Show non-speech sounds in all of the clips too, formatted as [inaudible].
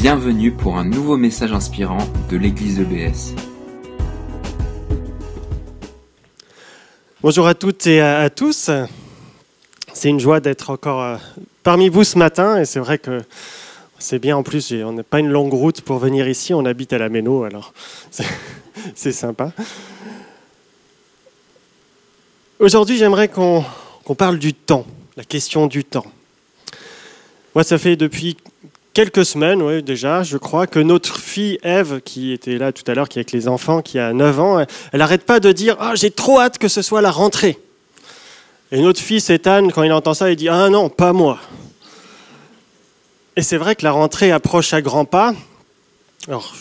Bienvenue pour un nouveau message inspirant de l'église EBS. Bonjour à toutes et à, tous. C'est une joie d'être encore euh, parmi vous ce matin et c'est vrai que c'est bien en plus, on n'a pas une longue route pour venir ici, on habite à la Méno alors [laughs] c'est- sympa. Aujourd'hui j'aimerais qu'on parle du temps, la question du temps. Moi ça fait depuis quelques semaines, oui, déjà, je crois, que notre fille Eve, qui était là tout à l'heure, qui est avec les enfants, qui a 9 ans, elle n'arrête pas de dire Ah, j'ai trop hâte que ce soit la rentrée. Et notre fils Ethan, quand il entend ça, il dit Ah non, pas moi. Et c'est vrai que la rentrée approche à grands pas. Alors,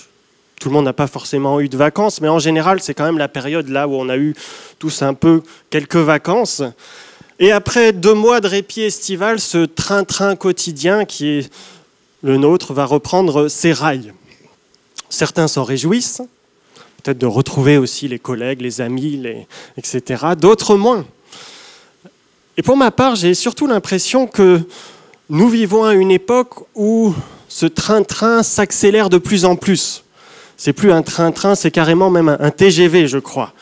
tout le monde n'a pas forcément eu de vacances, mais en général, c'est quand même la période là où on a eu tous un peu quelques vacances. Et après deux mois de répit estival, ce train-train quotidien qui est le nôtre va reprendre ses rails. Certains s'en réjouissent, peut-être de retrouver aussi les collègues, les amis, etc. D'autres moins. Et pour ma part, j'ai surtout l'impression que nous vivons à une époque où ce train-train s'accélère de plus en plus. C'est plus un train-train, c'est carrément même un TGV, je crois.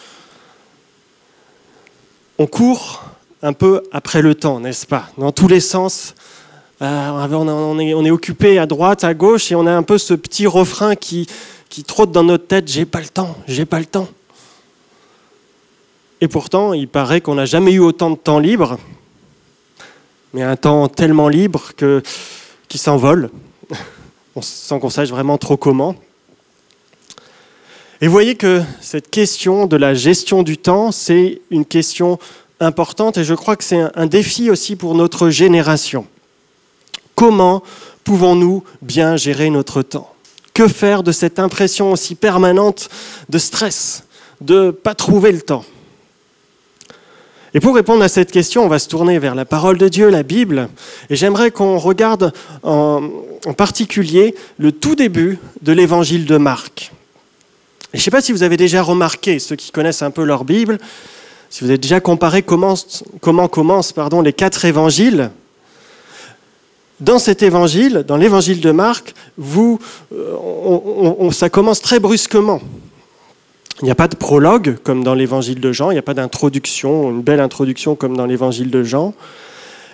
On court un peu après le temps, n'est-ce pas? Dans tous les sens, euh, on, est, occupé à droite, à gauche, et on a un peu ce petit refrain qui, trotte dans notre tête j'ai pas le temps, j'ai pas le temps. Et pourtant, il paraît qu'on n'a jamais eu autant de temps libre, mais un temps tellement libre que, qui s'envole, [laughs] sans qu'on sache vraiment trop comment. Et vous voyez que cette question de la gestion du temps, c'est une question importante, et je crois que c'est un défi aussi pour notre génération. Comment pouvons-nous bien gérer notre temps? Que faire de cette impression aussi permanente de stress, de ne pas trouver le temps? Et pour répondre à cette question, on va se tourner vers la parole de Dieu, la Bible, et j'aimerais qu'on regarde en, particulier le tout début de l'évangile de Marc. Je ne sais pas si vous avez déjà remarqué, ceux qui connaissent un peu leur Bible, si vous avez déjà comparé comment, comment commencent les quatre évangiles, dans cet évangile, dans l'évangile de Marc, euh, ça commence très brusquement. Il n'y a pas de prologue comme dans l'évangile de Jean, il n'y a pas d'introduction, une belle introduction comme dans l'évangile de Jean.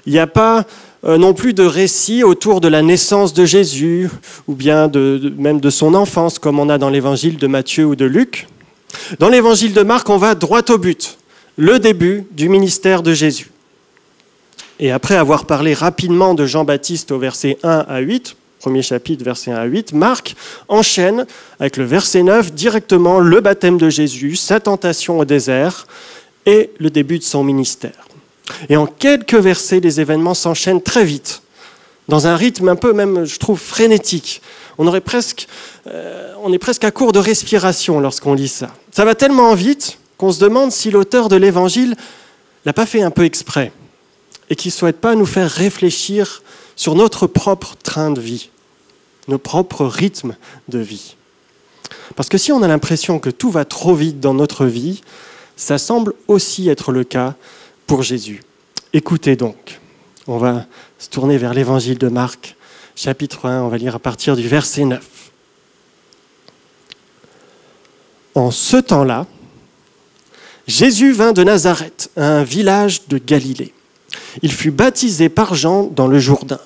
Il n'y a pas euh, non plus de récit autour de la naissance de Jésus ou bien même de son enfance comme on a dans l'évangile de Matthieu ou de Luc. Dans l'évangile de Marc, on va droit au but, le début du ministère de Jésus. Et après avoir parlé rapidement de Jean-Baptiste au verset 1 à 8, premier chapitre, verset 1 à 8, Marc enchaîne avec le verset 9 directement le baptême de Jésus, sa tentation au désert et le début de son ministère. Et en quelques versets, les événements s'enchaînent très vite, dans un rythme un peu même, je trouve, frénétique. On, aurait presque, euh, on est presque à court de respiration lorsqu'on lit ça. Ça va tellement vite qu'on se demande si l'auteur de l'Évangile l'a pas fait un peu exprès et qui ne souhaite pas nous faire réfléchir sur notre propre train de vie, nos propres rythmes de vie. Parce que si on a l'impression que tout va trop vite dans notre vie, ça semble aussi être le cas pour Jésus. Écoutez donc, on va se tourner vers l'évangile de Marc, chapitre 1, on va lire à partir du verset 9. En ce temps-là, Jésus vint de Nazareth, un village de Galilée. Il fut baptisé par Jean dans le Jourdain.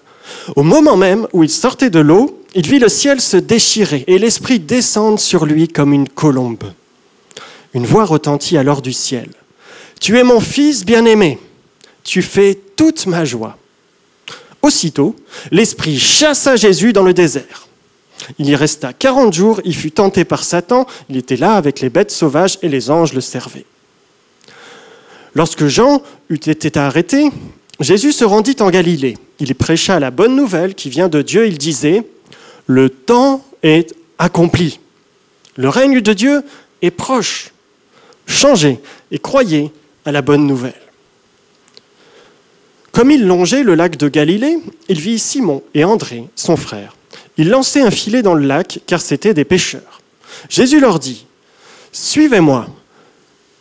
Au moment même où il sortait de l'eau, il vit le ciel se déchirer et l'Esprit descendre sur lui comme une colombe. Une voix retentit alors du ciel. Tu es mon fils bien-aimé, tu fais toute ma joie. Aussitôt, l'Esprit chassa Jésus dans le désert. Il y resta quarante jours, il fut tenté par Satan, il était là avec les bêtes sauvages et les anges le servaient. Lorsque Jean eut été arrêté, Jésus se rendit en Galilée. Il prêcha la bonne nouvelle qui vient de Dieu. Il disait, Le temps est accompli. Le règne de Dieu est proche. Changez et croyez à la bonne nouvelle. Comme il longeait le lac de Galilée, il vit Simon et André, son frère. Ils lançaient un filet dans le lac car c'étaient des pêcheurs. Jésus leur dit, Suivez-moi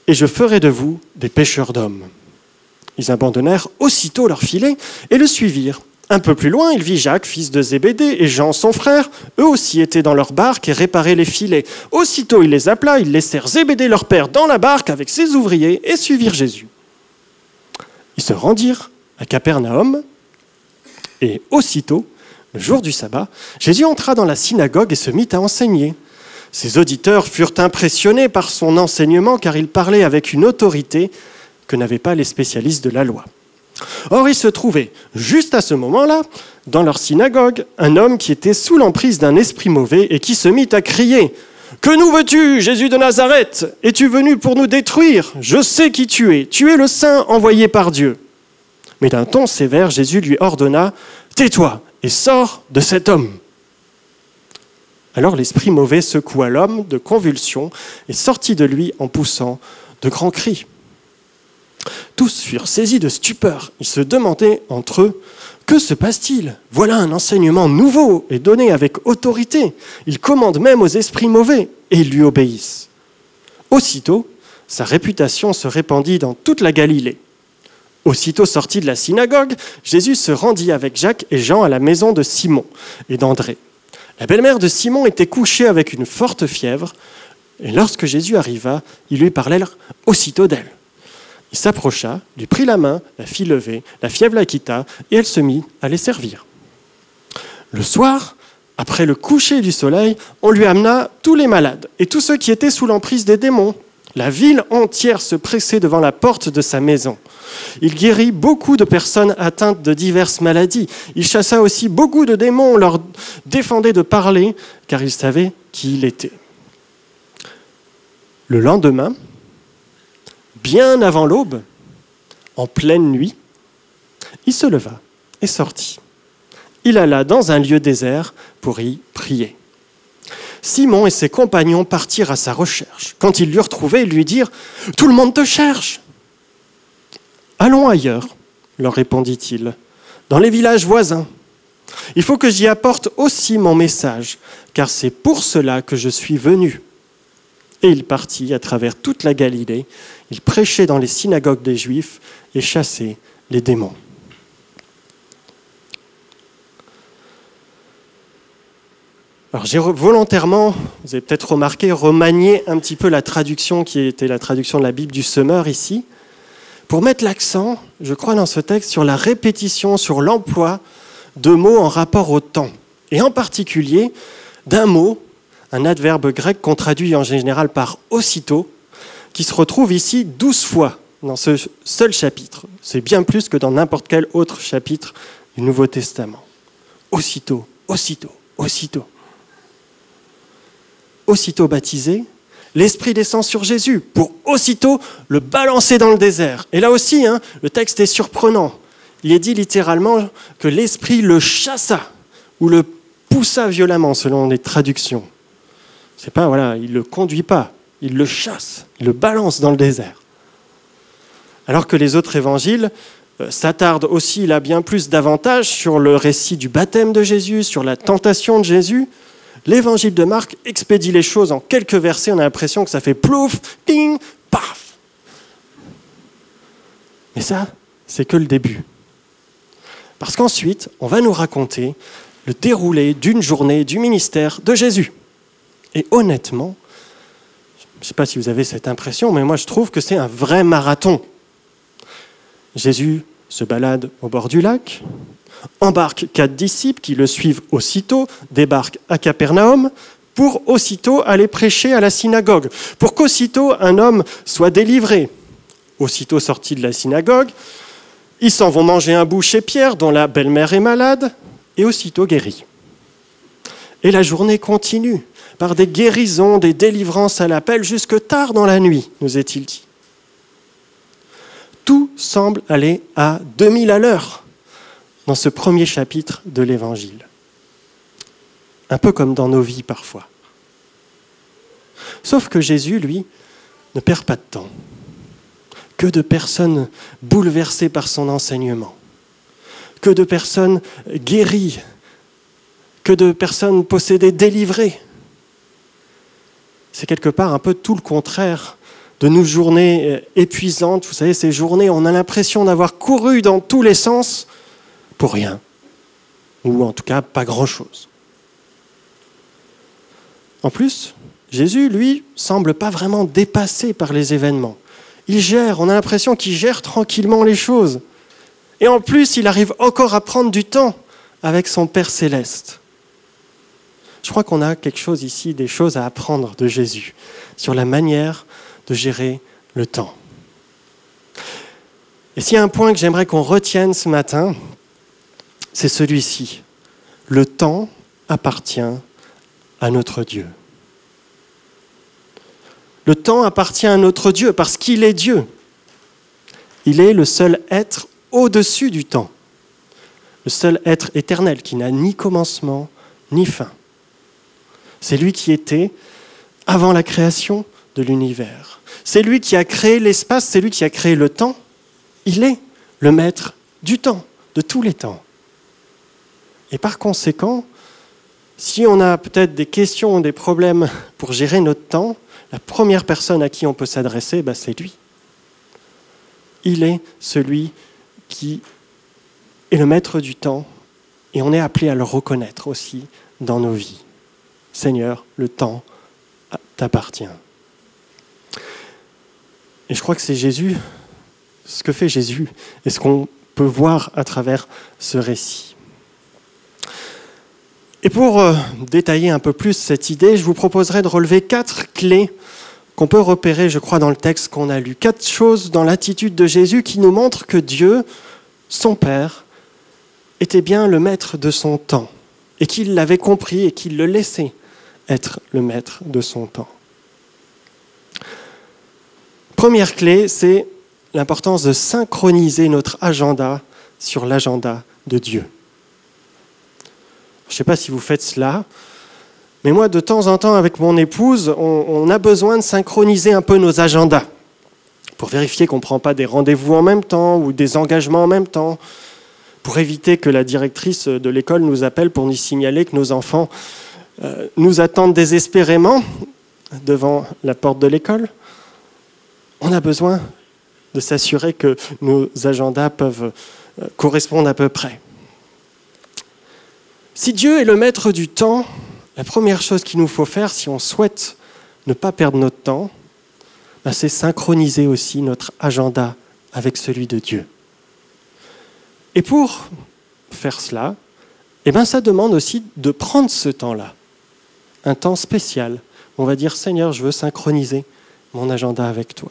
et je ferai de vous des pêcheurs d'hommes. Ils abandonnèrent aussitôt leur filet et le suivirent. Un peu plus loin, il vit Jacques, fils de Zébédée, et Jean, son frère. Eux aussi étaient dans leur barque et réparaient les filets. Aussitôt, il les appela, ils laissèrent Zébédée, leur père, dans la barque avec ses ouvriers et suivirent Jésus. Ils se rendirent à Capernaum, et aussitôt, le jour du sabbat, Jésus entra dans la synagogue et se mit à enseigner. Ses auditeurs furent impressionnés par son enseignement car il parlait avec une autorité que n'avaient pas les spécialistes de la loi. Or, il se trouvait, juste à ce moment-là, dans leur synagogue, un homme qui était sous l'emprise d'un esprit mauvais et qui se mit à crier Que nous veux-tu, Jésus de Nazareth? Es-tu venu pour nous détruire? Je sais qui tu es. Tu es le Saint envoyé par Dieu. Mais d'un ton sévère, Jésus lui ordonna Tais-toi et sors de cet homme. Alors l'esprit mauvais secoua l'homme de convulsions et sortit de lui en poussant de grands cris. Tous furent saisis de stupeur. Ils se demandaient entre eux Que se passe-t-il? Voilà un enseignement nouveau et donné avec autorité. Il commande même aux esprits mauvais et ils lui obéissent. Aussitôt, sa réputation se répandit dans toute la Galilée. Aussitôt sorti de la synagogue, Jésus se rendit avec Jacques et Jean à la maison de Simon et d'André. La belle-mère de Simon était couchée avec une forte fièvre, et lorsque Jésus arriva, ils lui parlèrent aussitôt d'elle. Il s'approcha, lui prit la main, la fit lever, la fièvre la quitta, et elle se mit à les servir. Le soir, après le coucher du soleil, on lui amena tous les malades et tous ceux qui étaient sous l'emprise des démons. La ville entière se pressait devant la porte de sa maison. Il guérit beaucoup de personnes atteintes de diverses maladies. Il chassa aussi beaucoup de démons, on leur défendait de parler, car il savait qui il était. Le lendemain, bien avant l'aube, en pleine nuit, il se leva et sortit. Il alla dans un lieu désert pour y prier. Simon et ses compagnons partirent à sa recherche. Quand ils l'eurent trouvé, ils lui dirent ⁇ Tout le monde te cherche !⁇ Allons ailleurs, leur répondit-il, dans les villages voisins. Il faut que j'y apporte aussi mon message, car c'est pour cela que je suis venu. Et il partit à travers toute la Galilée. Il prêchait dans les synagogues des Juifs et chassait les démons. Alors j'ai volontairement, vous avez peut-être remarqué, remanié un petit peu la traduction qui était la traduction de la Bible du Semeur ici, pour mettre l'accent, je crois, dans ce texte sur la répétition, sur l'emploi de mots en rapport au temps, et en particulier d'un mot un adverbe grec qu'on traduit en général par aussitôt, qui se retrouve ici douze fois dans ce seul chapitre. C'est bien plus que dans n'importe quel autre chapitre du Nouveau Testament. Aussitôt, aussitôt, aussitôt. Aussitôt baptisé, l'Esprit descend sur Jésus pour aussitôt le balancer dans le désert. Et là aussi, hein, le texte est surprenant. Il est dit littéralement que l'Esprit le chassa ou le poussa violemment selon les traductions. Pas, voilà, il ne le conduit pas, il le chasse, il le balance dans le désert. Alors que les autres évangiles euh, s'attardent aussi là bien plus davantage sur le récit du baptême de Jésus, sur la tentation de Jésus, l'évangile de Marc expédie les choses en quelques versets, on a l'impression que ça fait plouf, ping, paf. Mais ça, c'est que le début. Parce qu'ensuite, on va nous raconter le déroulé d'une journée du ministère de Jésus. Et honnêtement, je ne sais pas si vous avez cette impression, mais moi je trouve que c'est un vrai marathon. Jésus se balade au bord du lac, embarque quatre disciples qui le suivent aussitôt, débarque à Capernaum pour aussitôt aller prêcher à la synagogue, pour qu'aussitôt un homme soit délivré. Aussitôt sorti de la synagogue, ils s'en vont manger un bout chez Pierre, dont la belle-mère est malade, et aussitôt guéri. Et la journée continue par des guérisons, des délivrances à l'appel jusque tard dans la nuit, nous est-il dit. Tout semble aller à 2000 à l'heure dans ce premier chapitre de l'Évangile. Un peu comme dans nos vies parfois. Sauf que Jésus, lui, ne perd pas de temps. Que de personnes bouleversées par son enseignement. Que de personnes guéries. Que de personnes possédées, délivrées c'est quelque part un peu tout le contraire de nos journées euh, épuisantes. Vous savez, ces journées, on a l'impression d'avoir couru dans tous les sens pour rien. ou en tout cas pas grand-chose. En plus, Jésus, lui, semble pas vraiment dépassé par les événements. Il gère, on a l'impression qu'il gère tranquillement les choses. Et en plus, il arrive encore à prendre du temps avec son Père céleste. Je crois qu'on a quelque chose ici, des choses à apprendre de Jésus sur la manière de gérer le temps. Et s'il y a un point que j'aimerais qu'on retienne ce matin, c'est celui-ci. Le temps appartient à notre Dieu. Le temps appartient à notre Dieu parce qu'il est Dieu. Il est le seul être au-dessus du temps, le seul être éternel qui n'a ni commencement ni fin. C'est lui qui était avant la création de l'univers. C'est lui qui a créé l'espace, c'est lui qui a créé le temps. Il est le maître du temps, de tous les temps. Et par conséquent, si on a peut-être des questions, des problèmes pour gérer notre temps, la première personne à qui on peut s'adresser, bah, c'est lui. Il est celui qui est le maître du temps et on est appelé à le reconnaître aussi dans nos vies. Seigneur, le temps t'appartient. Et je crois que c'est Jésus, ce que fait Jésus, et ce qu'on peut voir à travers ce récit. Et pour euh, détailler un peu plus cette idée, je vous proposerai de relever quatre clés qu'on peut repérer, je crois, dans le texte qu'on a lu. Quatre choses dans l'attitude de Jésus qui nous montrent que Dieu, son Père, était bien le maître de son temps et qu'il l'avait compris et qu'il le laissait être le maître de son temps. Première clé, c'est l'importance de synchroniser notre agenda sur l'agenda de Dieu. Je ne sais pas si vous faites cela, mais moi, de temps en temps, avec mon épouse, on, a besoin de synchroniser un peu nos agendas pour vérifier qu'on ne prend pas des rendez-vous en même temps ou des engagements en même temps, pour éviter que la directrice de l'école nous appelle pour nous signaler que nos enfants nous attendent désespérément devant la porte de l'école, on a besoin de s'assurer que nos agendas peuvent euh, correspondre à peu près. Si Dieu est le maître du temps, la première chose qu'il nous faut faire si on souhaite ne pas perdre notre temps, bah, c'est synchroniser aussi notre agenda avec celui de Dieu. Et pour faire cela, eh ben, ça demande aussi de prendre ce temps-là un temps spécial. On va dire, Seigneur, je veux synchroniser mon agenda avec toi.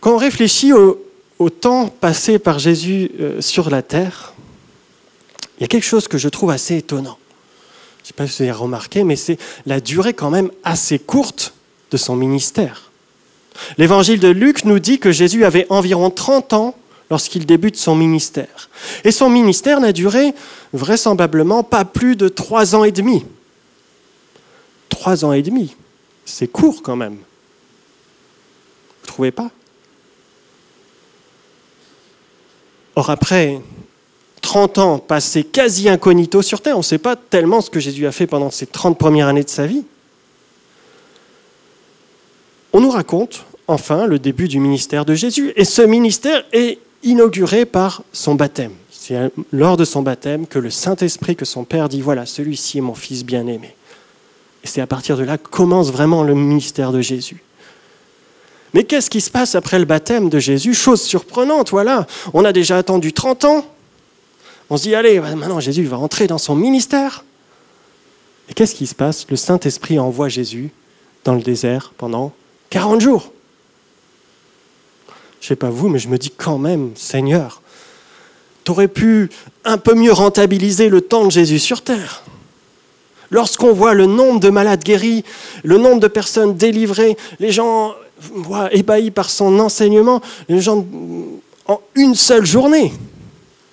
Quand on réfléchit au, temps passé par Jésus euh, sur la terre, il y a quelque chose que je trouve assez étonnant. Je ne sais pas si vous avez remarqué, mais c'est la durée quand même assez courte de son ministère. L'évangile de Luc nous dit que Jésus avait environ 30 ans lorsqu'il débute son ministère. Et son ministère n'a duré vraisemblablement pas plus de trois ans et demi. Trois ans et demi, c'est court quand même. Vous ne trouvez pas? Or après 30 ans passés quasi incognito sur Terre, on ne sait pas tellement ce que Jésus a fait pendant ces 30 premières années de sa vie. On nous raconte enfin le début du ministère de Jésus. Et ce ministère est inauguré par son baptême. C'est lors de son baptême que le Saint-Esprit, que son Père dit, voilà, celui-ci est mon Fils bien-aimé. Et c'est à partir de là que commence vraiment le ministère de Jésus. Mais qu'est-ce qui se passe après le baptême de Jésus? Chose surprenante, voilà. On a déjà attendu 30 ans. On se dit, allez, maintenant Jésus va entrer dans son ministère. Et qu'est-ce qui se passe? Le Saint-Esprit envoie Jésus dans le désert pendant 40 jours. Je ne sais pas vous, mais je me dis quand même, Seigneur, tu aurais pu un peu mieux rentabiliser le temps de Jésus sur terre. Lorsqu'on voit le nombre de malades guéris, le nombre de personnes délivrées, les gens ébahis par son enseignement, les gens en une seule journée,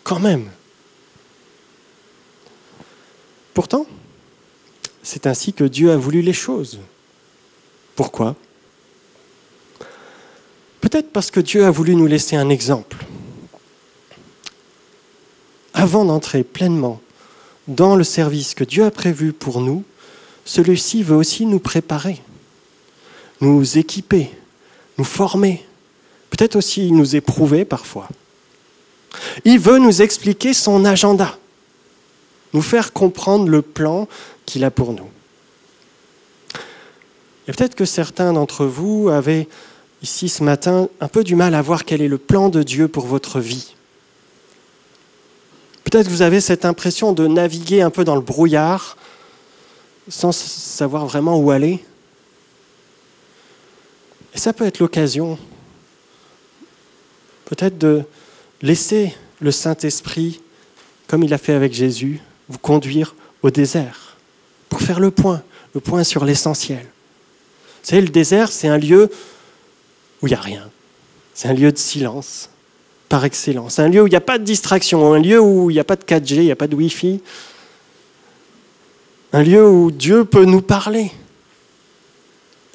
quand même. Pourtant, c'est ainsi que Dieu a voulu les choses. Pourquoi? Peut-être parce que Dieu a voulu nous laisser un exemple. Avant d'entrer pleinement dans le service que Dieu a prévu pour nous, celui-ci veut aussi nous préparer, nous équiper, nous former, peut-être aussi nous éprouver parfois. Il veut nous expliquer son agenda, nous faire comprendre le plan qu'il a pour nous. Et peut-être que certains d'entre vous avaient ici ce matin un peu du mal à voir quel est le plan de Dieu pour votre vie. Peut-être que vous avez cette impression de naviguer un peu dans le brouillard sans savoir vraiment où aller. Et ça peut être l'occasion peut-être de laisser le Saint-Esprit, comme il a fait avec Jésus, vous conduire au désert pour faire le point, le point sur l'essentiel. Vous savez, le désert, c'est un lieu où il n'y a rien. C'est un lieu de silence, par excellence. Un lieu où il n'y a pas de distraction, un lieu où il n'y a pas de 4G, il n'y a pas de Wi-Fi. Un lieu où Dieu peut nous parler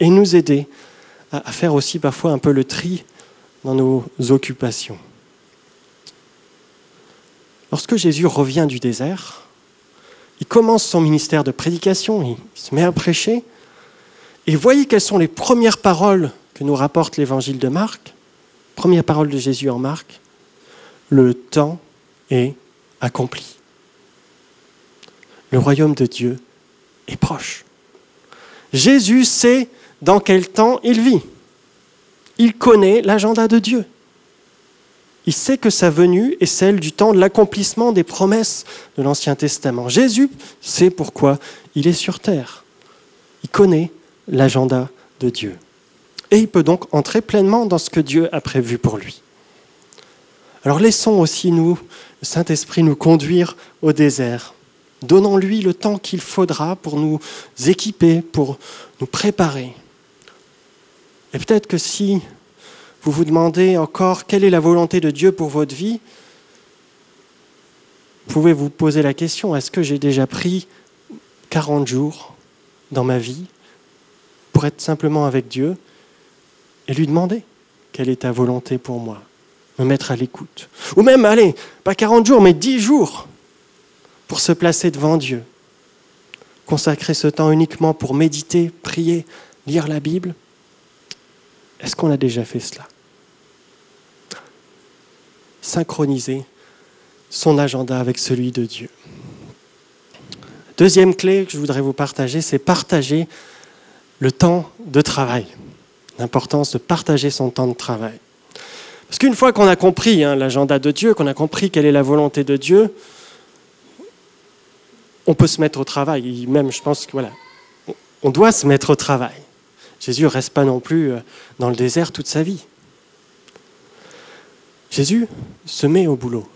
et nous aider à faire aussi parfois un peu le tri dans nos occupations. Lorsque Jésus revient du désert, il commence son ministère de prédication, il se met à prêcher, et voyez quelles sont les premières paroles nous rapporte l'évangile de Marc. Première parole de Jésus en Marc. Le temps est accompli. Le royaume de Dieu est proche. Jésus sait dans quel temps il vit. Il connaît l'agenda de Dieu. Il sait que sa venue est celle du temps de l'accomplissement des promesses de l'Ancien Testament. Jésus sait pourquoi il est sur terre. Il connaît l'agenda de Dieu. Et il peut donc entrer pleinement dans ce que Dieu a prévu pour lui. Alors laissons aussi nous, le Saint-Esprit, nous conduire au désert. Donnons-lui le temps qu'il faudra pour nous équiper, pour nous préparer. Et peut-être que si vous vous demandez encore quelle est la volonté de Dieu pour votre vie, vous pouvez vous poser la question, est-ce que j'ai déjà pris 40 jours dans ma vie pour être simplement avec Dieu et lui demander quelle est ta volonté pour moi, me mettre à l'écoute. Ou même, allez, pas 40 jours, mais 10 jours pour se placer devant Dieu. Consacrer ce temps uniquement pour méditer, prier, lire la Bible. Est-ce qu'on a déjà fait cela? Synchroniser son agenda avec celui de Dieu. Deuxième clé que je voudrais vous partager, c'est partager le temps de travail, l'importance de partager son temps de travail. Parce qu'une fois qu'on a compris hein, l'agenda de Dieu, qu'on a compris quelle est la volonté de Dieu, on peut se mettre au travail. même, je pense que voilà, on doit se mettre au travail. Jésus ne reste pas non plus euh, dans le désert toute sa vie. Jésus se met au boulot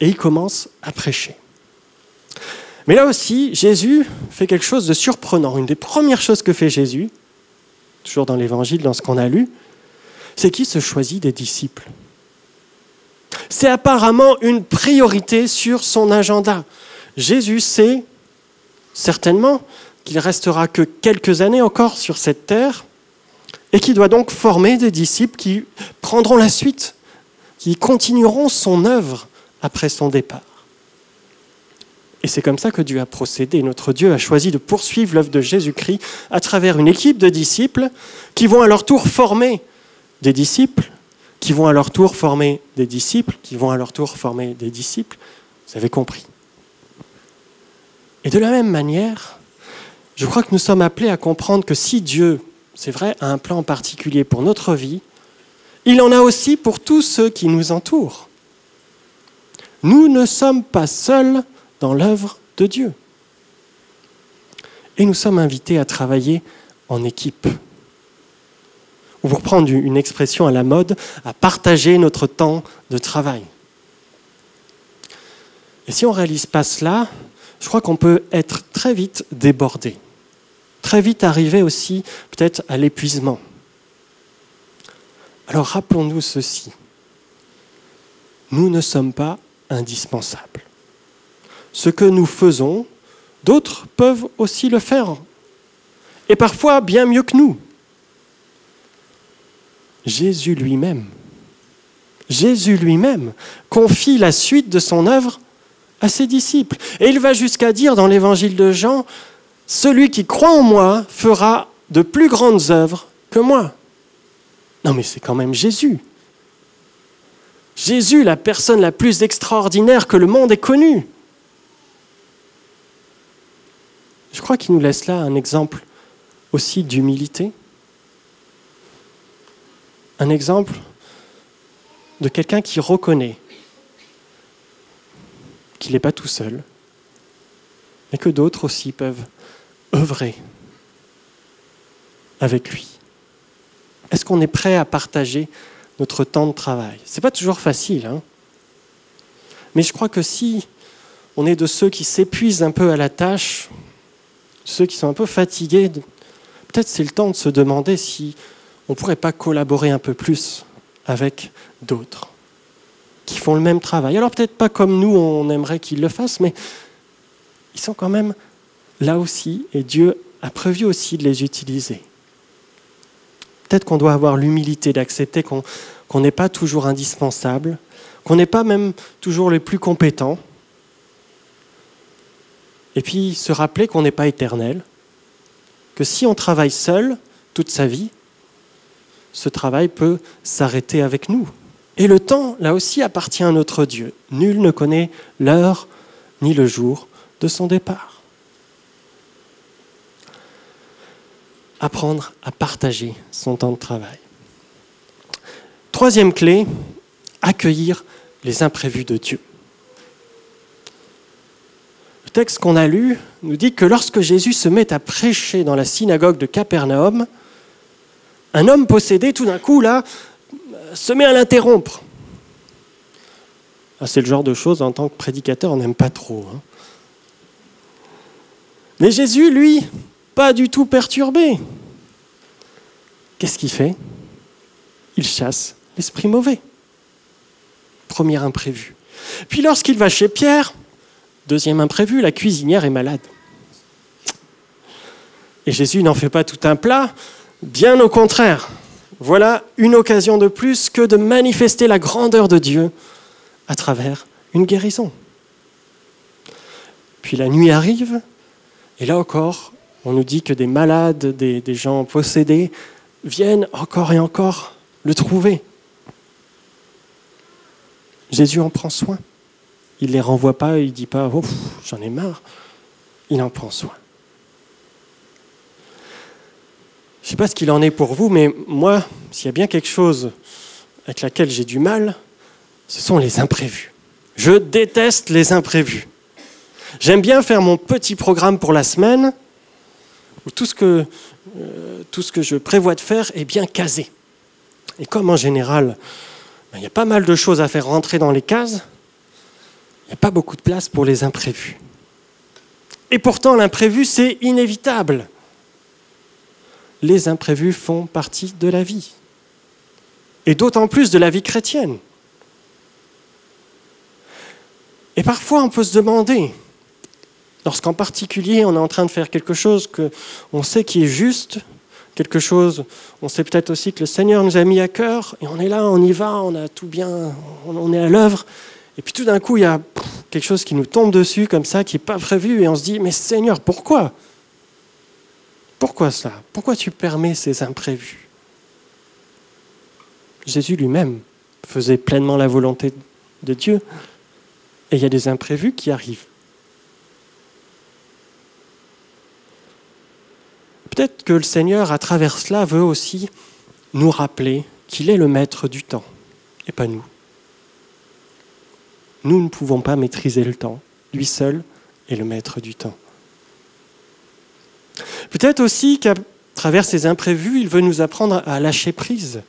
et il commence à prêcher. Mais là aussi, Jésus fait quelque chose de surprenant. Une des premières choses que fait Jésus, toujours dans l'Évangile, dans ce qu'on a lu, c'est qu'il se choisit des disciples? C'est apparemment une priorité sur son agenda. Jésus sait certainement qu'il restera que quelques années encore sur cette terre et qu'il doit donc former des disciples qui prendront la suite, qui continueront son œuvre après son départ. Et c'est comme ça que Dieu a procédé. Notre Dieu a choisi de poursuivre l'œuvre de Jésus-Christ à travers une équipe de disciples qui vont à leur tour former des disciples, qui vont à leur tour former des disciples, qui vont à leur tour former des disciples. Vous avez compris. Et de la même manière, je crois que nous sommes appelés à comprendre que si Dieu, c'est vrai, a un plan particulier pour notre vie, il en a aussi pour tous ceux qui nous entourent. Nous ne sommes pas seuls dans l'œuvre de Dieu. Et nous sommes invités à travailler en équipe. Ou pour prendre une expression à la mode, à partager notre temps de travail. Et si on ne réalise pas cela, je crois qu'on peut être très vite débordé, très vite arriver aussi peut-être à l'épuisement. Alors rappelons-nous ceci. Nous ne sommes pas indispensables ce que nous faisons, d'autres peuvent aussi le faire. Et parfois bien mieux que nous. Jésus lui-même, Jésus lui-même confie la suite de son œuvre à ses disciples. Et il va jusqu'à dire dans l'évangile de Jean, Celui qui croit en moi fera de plus grandes œuvres que moi. Non mais c'est quand même Jésus. Jésus, la personne la plus extraordinaire que le monde ait connue. Je crois qu'il nous laisse là un exemple aussi d'humilité, un exemple de quelqu'un qui reconnaît qu'il n'est pas tout seul, mais que d'autres aussi peuvent œuvrer avec lui. Est-ce qu'on est prêt à partager notre temps de travail? Ce n'est pas toujours facile, hein. Mais je crois que si on est de ceux qui s'épuisent un peu à la tâche, ceux qui sont un peu fatigués, peut-être c'est le temps de se demander si on ne pourrait pas collaborer un peu plus avec d'autres qui font le même travail. Alors peut-être pas comme nous, on aimerait qu'ils le fassent, mais ils sont quand même là aussi, et Dieu a prévu aussi de les utiliser. Peut-être qu'on doit avoir l'humilité d'accepter qu'on n'est pas toujours indispensable, qu'on n'est pas même toujours les plus compétents, et puis se rappeler qu'on n'est pas éternel, que si on travaille seul toute sa vie, ce travail peut s'arrêter avec nous. Et le temps, là aussi, appartient à notre Dieu. Nul ne connaît l'heure ni le jour de son départ. Apprendre à partager son temps de travail. Troisième clé, accueillir les imprévus de Dieu. Texte qu'on a lu nous dit que lorsque Jésus se met à prêcher dans la synagogue de Capernaum, un homme possédé, tout d'un coup, là, se met à l'interrompre. Ah, c'est le genre de choses, en tant que prédicateur, on n'aime pas trop. Hein. Mais Jésus, lui, pas du tout perturbé. Qu'est-ce qu'il fait? Il chasse l'esprit mauvais. Premier imprévu. Puis lorsqu'il va chez Pierre, deuxième imprévu, la cuisinière est malade. Et Jésus n'en fait pas tout un plat, Bien au contraire, voilà une occasion de plus que de manifester la grandeur de Dieu à travers une guérison. Puis la nuit arrive, et là encore, on nous dit que des malades, des, gens possédés viennent encore et encore le trouver. Jésus en prend soin. Il ne les renvoie pas, il ne dit pas oh, j'en ai marre. Il en prend soin. Je ne sais pas ce qu'il en est pour vous, mais moi, s'il y a bien quelque chose avec laquelle j'ai du mal, ce sont les imprévus. Je déteste les imprévus. J'aime bien faire mon petit programme pour la semaine, où tout ce que, euh, je prévois de faire est bien casé. Et comme en général, ben, il y a pas mal de choses à faire rentrer dans les cases, il n'y a pas beaucoup de place pour les imprévus. Et pourtant, l'imprévu, c'est inévitable les imprévus font partie de la vie. Et d'autant plus de la vie chrétienne. Et parfois, on peut se demander, lorsqu'en particulier on est en train de faire quelque chose qu'on sait qui est juste, quelque chose, on sait peut-être aussi que le Seigneur nous a mis à cœur, et on est là, on y va, on a tout bien, on est à l'œuvre, et puis tout d'un coup, il y a quelque chose qui nous tombe dessus comme ça, qui n'est pas prévu, et on se dit, mais Seigneur, pourquoi? Pourquoi cela? Pourquoi tu permets ces imprévus? Jésus lui-même faisait pleinement la volonté de Dieu et il y a des imprévus qui arrivent. Peut-être que le Seigneur, à travers cela, veut aussi nous rappeler qu'il est le maître du temps et pas nous. Nous ne pouvons pas maîtriser le temps. Lui seul est le maître du temps. Peut-être aussi qu'à travers ces imprévus, il veut nous apprendre à lâcher prise,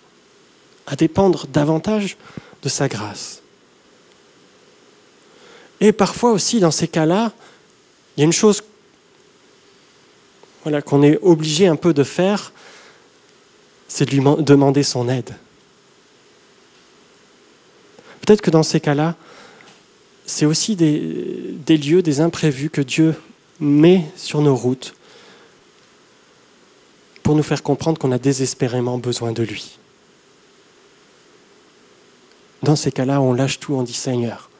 à dépendre davantage de sa grâce. Et parfois aussi, dans ces cas-là, il y a une chose voilà, qu'on est obligé un peu de faire, c'est de lui demander son aide. Peut-être que dans ces cas-là, c'est aussi des, lieux, des imprévus que Dieu met sur nos routes pour nous faire comprendre qu'on a désespérément besoin de lui. Dans ces cas-là, on lâche tout, on dit Seigneur,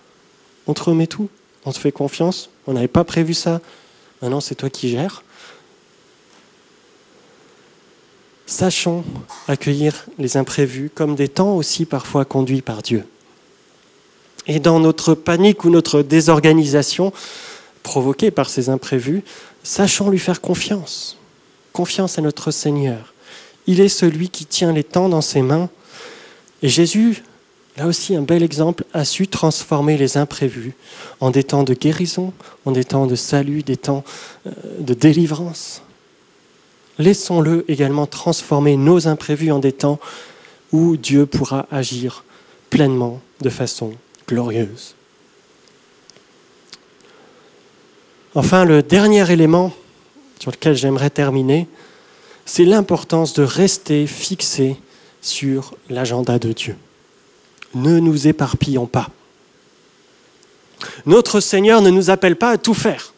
on te remet tout, on te fait confiance, on n'avait pas prévu ça, maintenant c'est toi qui gères. Sachons accueillir les imprévus comme des temps aussi parfois conduits par Dieu. Et dans notre panique ou notre désorganisation provoquée par ces imprévus, sachons lui faire confiance. Confiance à notre Seigneur. Il est celui qui tient les temps dans ses mains. Et Jésus, là aussi un bel exemple, a su transformer les imprévus en des temps de guérison, en des temps de salut, des temps euh, de délivrance. Laissons-le également transformer nos imprévus en des temps où Dieu pourra agir pleinement de façon Enfin, le dernier élément sur lequel j'aimerais terminer, c'est l'importance de rester fixé sur l'agenda de Dieu. Ne nous éparpillons pas. Notre Seigneur ne nous appelle pas à tout faire.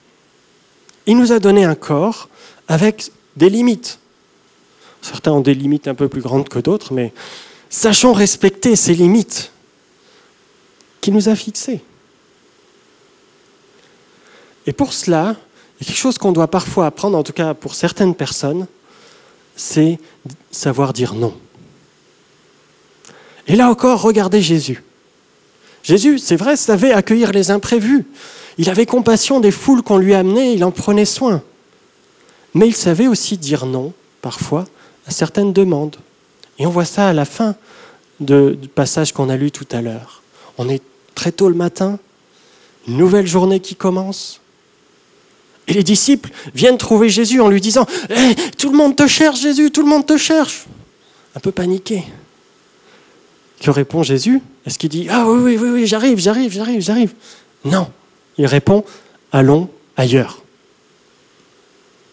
Il nous a donné un corps avec des limites. Certains ont des limites un peu plus grandes que d'autres, mais sachons respecter ces limites qu'il nous a fixées. Et pour cela, il y a quelque chose qu'on doit parfois apprendre, en tout cas pour certaines personnes, c'est savoir dire non. Et là encore, regardez Jésus. Jésus, c'est vrai, savait accueillir les imprévus. Il avait compassion des foules qu'on lui amenait, il en prenait soin. Mais il savait aussi dire non, parfois, à certaines demandes. Et on voit ça à la fin du passage qu'on a lu tout à l'heure. On est très tôt le matin, une nouvelle journée qui commence. Et les disciples viennent trouver Jésus en lui disant eh, Tout le monde te cherche, Jésus, tout le monde te cherche. Un peu paniqué. Que répond Jésus? Est-ce qu'il dit Ah oui, oui, oui, oui j'arrive, j'arrive, j'arrive, j'arrive Non. Il répond Allons ailleurs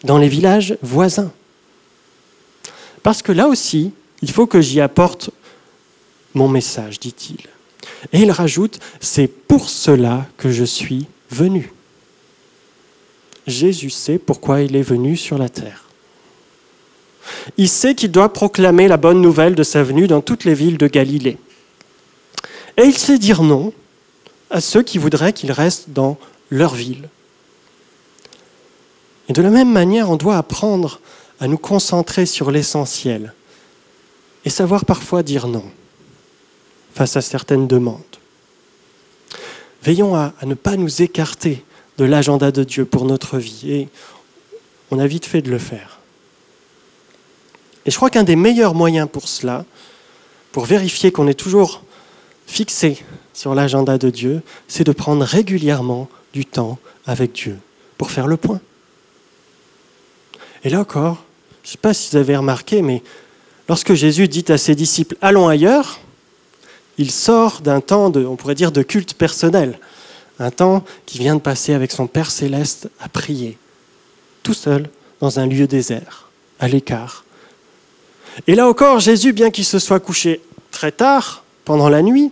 dans les villages voisins. Parce que là aussi, il faut que j'y apporte mon message, dit-il. Et il rajoute, c'est pour cela que je suis venu. Jésus sait pourquoi il est venu sur la terre. Il sait qu'il doit proclamer la bonne nouvelle de sa venue dans toutes les villes de Galilée. Et il sait dire non à ceux qui voudraient qu'il reste dans leur ville. Et de la même manière, on doit apprendre à nous concentrer sur l'essentiel et savoir parfois dire non face à certaines demandes. Veillons à, ne pas nous écarter de l'agenda de Dieu pour notre vie et on a vite fait de le faire. Et je crois qu'un des meilleurs moyens pour cela, pour vérifier qu'on est toujours fixé sur l'agenda de Dieu, c'est de prendre régulièrement du temps avec Dieu pour faire le point. Et là encore, je ne sais pas si vous avez remarqué, mais lorsque Jésus dit à ses disciples Allons ailleurs, il sort d'un temps, de, on pourrait dire, de culte personnel, un temps qui vient de passer avec son Père céleste à prier, tout seul, dans un lieu désert, à l'écart. Et là encore, Jésus, bien qu'il se soit couché très tard, pendant la nuit,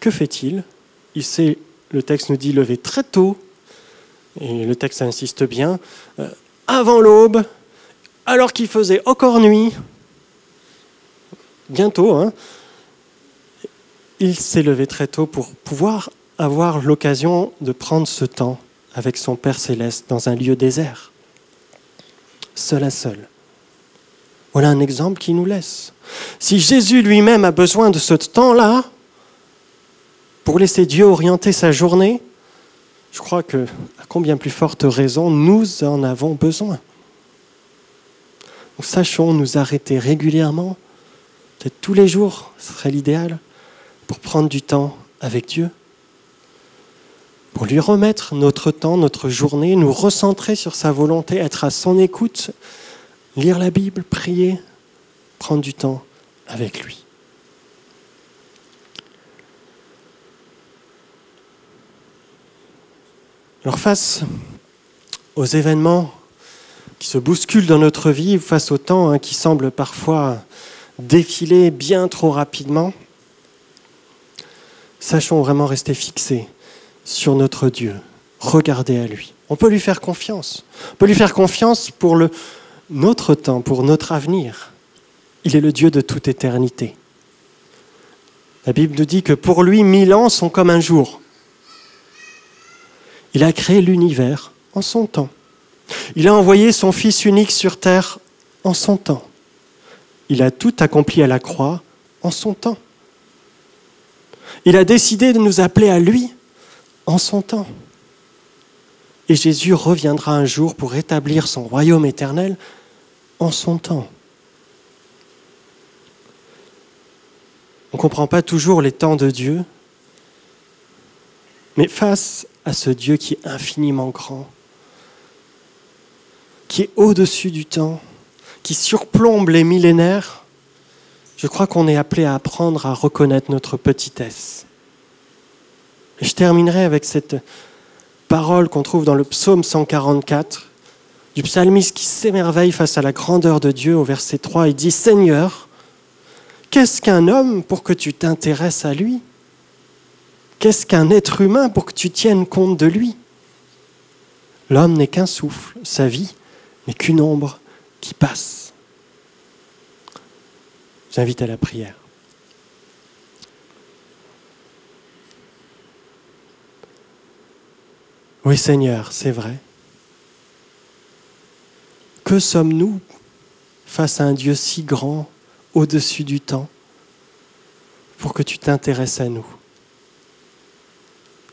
que fait-il? Il s'est, le texte nous dit, levé très tôt. Et le texte insiste bien, euh, avant l'aube, alors qu'il faisait encore nuit, bientôt, hein, il s'est levé très tôt pour pouvoir avoir l'occasion de prendre ce temps avec son Père céleste dans un lieu désert, seul à seul. Voilà un exemple qui nous laisse. Si Jésus lui-même a besoin de ce temps-là pour laisser Dieu orienter sa journée, je crois que, à combien plus forte raison, nous en avons besoin. sachons nous arrêter régulièrement, tous les jours, ce serait l'idéal, pour prendre du temps avec Dieu, pour lui remettre notre temps, notre journée, nous recentrer sur sa volonté, être à son écoute, lire la Bible, prier, prendre du temps avec lui. Alors face aux événements qui se bousculent dans notre vie, face au temps hein, qui semble parfois défiler bien trop rapidement, sachons vraiment rester fixés sur notre Dieu, regarder à lui. On peut lui faire confiance. On peut lui faire confiance pour le, notre temps, pour notre avenir. Il est le Dieu de toute éternité. La Bible nous dit que pour lui, mille ans sont comme un jour. Il a créé l'univers en son temps. Il a envoyé son Fils unique sur terre en son temps. Il a tout accompli à la croix en son temps. Il a décidé de nous appeler à lui en son temps. Et Jésus reviendra un jour pour rétablir son royaume éternel en son temps. On ne comprend pas toujours les temps de Dieu, mais face à ce Dieu qui est infiniment grand, qui est au-dessus du temps, qui surplombe les millénaires, je crois qu'on est appelé à apprendre à reconnaître notre petitesse. Et je terminerai avec cette parole qu'on trouve dans le psaume 144 du psalmiste qui s'émerveille face à la grandeur de Dieu au verset 3. Il dit, Seigneur, qu'est-ce qu'un homme pour que tu t'intéresses à lui? Qu'est-ce qu'un être humain pour que tu tiennes compte de lui? L'homme n'est qu'un souffle, sa vie n'est qu'une ombre qui passe. J'invite à la prière. Oui Seigneur, c'est vrai. Que sommes-nous face à un Dieu si grand, au-dessus du temps, pour que tu t'intéresses à nous?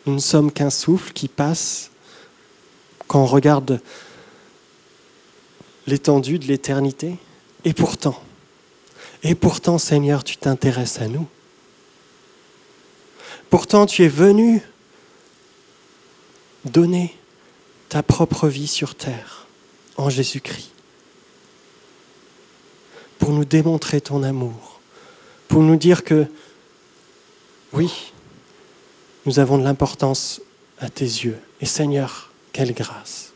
Nous ne sommes qu'un souffle qui passe quand on regarde l'étendue de l'éternité. Et pourtant, et pourtant Seigneur, tu t'intéresses à nous. Pourtant, tu es venu donner ta propre vie sur terre en Jésus-Christ pour nous démontrer ton amour, pour nous dire que oui, nous avons de l'importance à tes yeux. Et Seigneur, quelle grâce.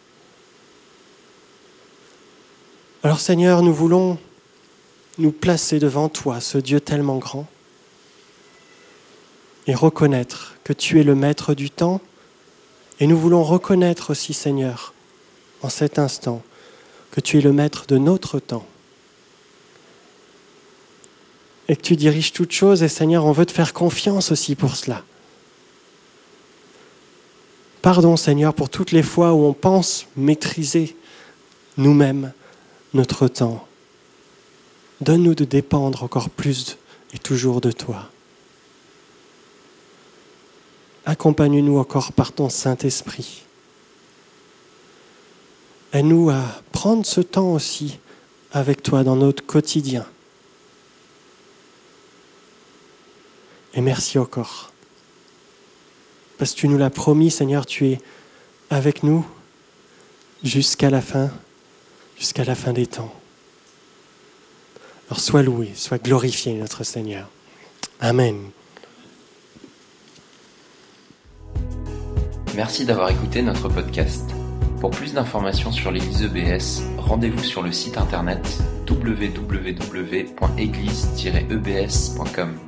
Alors Seigneur, nous voulons nous placer devant toi, ce Dieu tellement grand, et reconnaître que tu es le maître du temps, et nous voulons reconnaître aussi, Seigneur, en cet instant, que tu es le maître de notre temps, et que tu diriges toutes choses, et Seigneur, on veut te faire confiance aussi pour cela. Pardon, Seigneur, pour toutes les fois où on pense maîtriser nous-mêmes notre temps. Donne-nous de dépendre encore plus et toujours de toi. Accompagne-nous encore par ton Saint-Esprit. Aide-nous à prendre ce temps aussi avec toi dans notre quotidien. Et merci encore. Parce que tu nous l'as promis, Seigneur, tu es avec nous jusqu'à la fin jusqu'à la fin des temps. Alors sois loué, sois glorifié notre Seigneur. Amen. Merci d'avoir écouté notre podcast. Pour plus d'informations sur l'Église EBS, rendez-vous sur le site internet www.église-ebs.com.